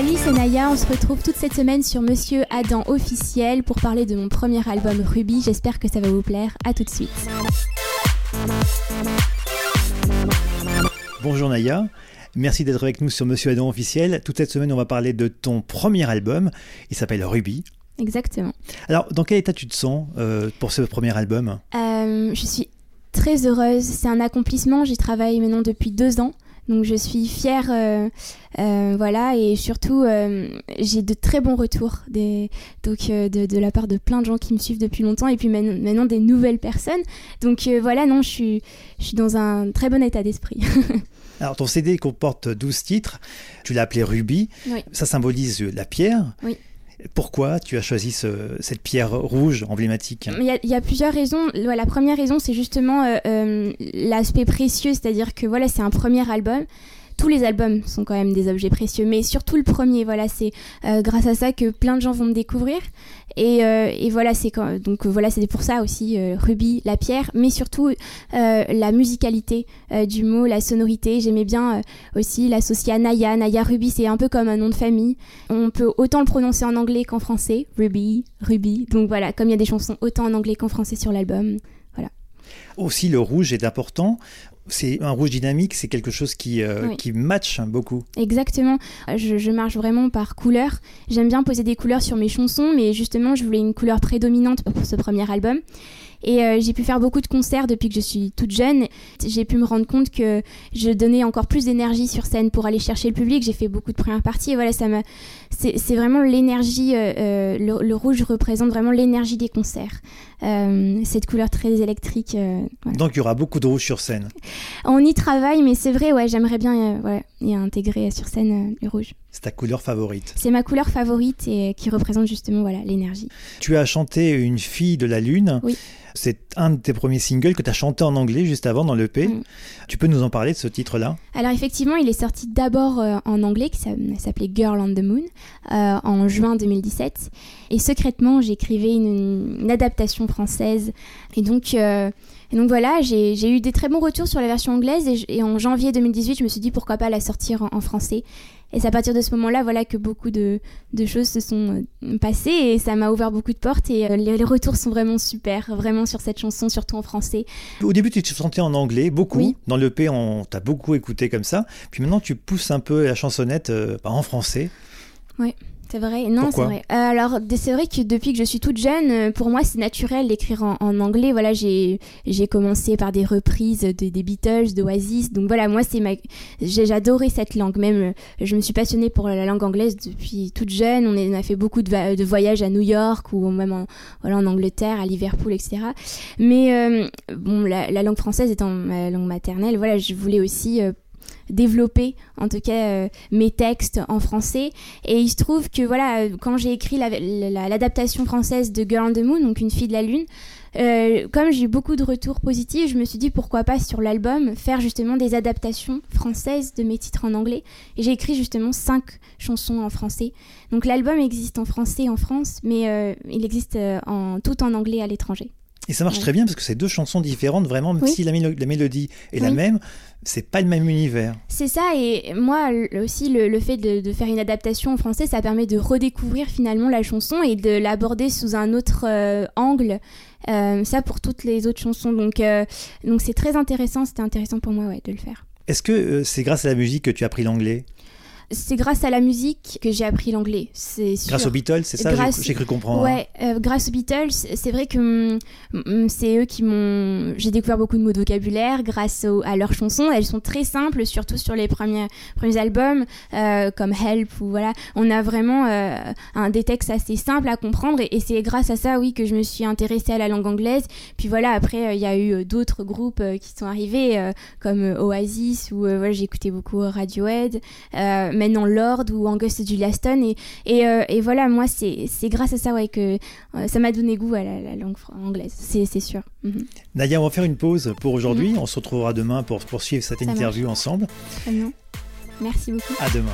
Salut, c'est Naya. On se retrouve toute cette semaine sur Monsieur Adam officiel pour parler de mon premier album Ruby. J'espère que ça va vous plaire. À tout de suite. Bonjour Naya. Merci d'être avec nous sur Monsieur Adam officiel. Toute cette semaine, on va parler de ton premier album. Il s'appelle Ruby. Exactement. Alors, dans quel état tu te sens euh, pour ce premier album? Euh, je suis très heureuse. C'est un accomplissement. J'y travaille maintenant depuis deux ans. Donc je suis fière, euh, euh, voilà, et surtout euh, j'ai de très bons retours des, donc, de, de la part de plein de gens qui me suivent depuis longtemps et puis maintenant, maintenant des nouvelles personnes. Donc voilà, non, je suis, je suis dans un très bon état d'esprit. Alors, ton CD comporte 12 titres. Tu l'as appelé Ruby. Oui. Ça symbolise la pierre. Oui. Pourquoi tu as choisi ce- cette pierre rouge emblématique Il y, a, plusieurs raisons. La première raison, c'est justement euh, euh, l'aspect précieux, c'est-à-dire que voilà, c'est un premier album. Tous les albums sont quand même des objets précieux, mais surtout le premier, voilà, c'est euh, grâce à ça que plein de gens vont me découvrir. Et, euh, voilà, c'est donc euh, voilà, c'est pour ça aussi Ruby, la pierre, mais surtout la musicalité du mot, la sonorité. J'aimais bien aussi l'associer à Naya. Naya Ruby, c'est un peu comme un nom de famille. On peut autant le prononcer en anglais qu'en français. Ruby, Ruby. Donc voilà, comme il y a des chansons autant en anglais qu'en français sur l'album. Aussi, le rouge est important. C'est un rouge dynamique, c'est quelque chose qui, euh, Oui. qui match beaucoup. Exactement. Je, je marche vraiment par couleur. J'aime bien poser des couleurs sur mes chansons, mais justement, je voulais une couleur prédominante pour ce premier album. Et euh, j'ai pu faire beaucoup de concerts depuis que je suis toute jeune. J'ai pu me rendre compte que je donnais encore plus d'énergie sur scène pour aller chercher le public. J'ai fait beaucoup de premières parties et voilà, ça m'a. C'est vraiment l'énergie. euh, euh, le, le rouge représente vraiment l'énergie des concerts. Euh, cette couleur très électrique. voilà. Donc, il y aura beaucoup de rouge sur scène. On y travaille, mais c'est vrai, ouais, j'aimerais bien ouais, y intégrer sur scène le rouge. C'est ta couleur favorite. C'est ma couleur favorite et qui représente justement voilà l'énergie. Tu as chanté Une fille de la lune. Oui. C'est un de tes premiers singles que tu as chanté en anglais juste avant dans l'EP. Mm. Tu peux nous en parler de ce titre-là? Alors effectivement, il est sorti d'abord euh, en anglais, qui s'a- s'appelait Girl on the Moon, euh, en juin 2017. Et secrètement, j'écrivais une, une adaptation française. Et donc, euh, et donc voilà, j'ai eu des très bons retours sur la version anglaise. Et, en janvier 2018, je me suis dit pourquoi pas la sortir en, en français. Et c'est à partir de ce moment-là, voilà que beaucoup de, de choses se sont euh, passées et ça m'a ouvert beaucoup de portes. Et euh, les, les retours sont vraiment super, vraiment sur cette chanson, surtout en français. Au début, tu te chantais en anglais, beaucoup. Oui. Dans l'EP, on t'a beaucoup écouté comme ça. Puis maintenant, tu pousses un peu la chansonnette euh, bah, en français. C'est vrai, non, c'est vrai. Euh, alors, c'est vrai que depuis que je suis toute jeune, euh, pour moi, c'est naturel d'écrire en, en anglais. Voilà, j'ai commencé par des reprises de, des Beatles, d'Oasis. Donc voilà, moi, c'est ma, j'ai j'adorais cette langue. Même, euh, je me suis passionnée pour la langue anglaise depuis toute jeune. On, est- on a fait beaucoup de, de voyages à New York ou même en, voilà, en Angleterre, à Liverpool, etc. Mais euh, bon, la, la langue française étant ma langue maternelle, voilà, je voulais aussi euh, développer, en tout cas, euh, mes textes en français. Et il se trouve que voilà, euh, quand j'ai écrit la- la- l'adaptation française de Girl on the Moon, donc une fille de la lune, euh, comme j'ai eu beaucoup de retours positifs, je me suis dit pourquoi pas sur l'album faire justement des adaptations françaises de mes titres en anglais. Et j'ai écrit justement cinq chansons en français. Donc l'album existe en français en France, mais il existe tout en anglais à l'étranger. Et ça marche Ouais. très bien parce que c'est deux chansons différentes, vraiment, même Oui. si la, mélo- la mélodie est la même, c'est pas le même univers. C'est ça, et moi aussi, le, le fait de, de faire une adaptation en français, ça permet de redécouvrir finalement la chanson et de l'aborder sous un autre euh, angle. Euh, ça pour toutes les autres chansons. Donc euh, donc c'est très intéressant, c'était intéressant pour moi ouais, de le faire. Est-ce que c'est grâce à la musique que tu as appris l'anglais? C'est grâce à la musique que j'ai appris l'anglais, c'est. Grâce aux Beatles, c'est ça Grâce- j'ai cru comprendre. Ouais, euh, grâce aux Beatles, c'est vrai que hum, hum, c'est eux qui m'ont. J'ai découvert beaucoup de mots de vocabulaire grâce au- à leurs chansons. Elles sont très simples, surtout sur les premiers, premiers albums, euh, comme Help ou voilà. On a vraiment euh, un, des textes assez simples à comprendre et, et c'est grâce à ça, oui, que je me suis intéressée à la langue anglaise. Puis voilà, après, il y a eu d'autres groupes qui sont arrivés, comme Oasis ou voilà, écouté beaucoup Radiohead, maintenant Lord ou Angus et Julia Stone et et, euh, et voilà, moi, c'est grâce à ça ouais, que euh, ça m'a donné goût à la, la langue anglaise, c'est sûr. Mhm. Nadia, on va faire une pause pour aujourd'hui. On se retrouvera demain pour poursuivre cette Ça interview ensemble. Très bien. Merci beaucoup. À demain.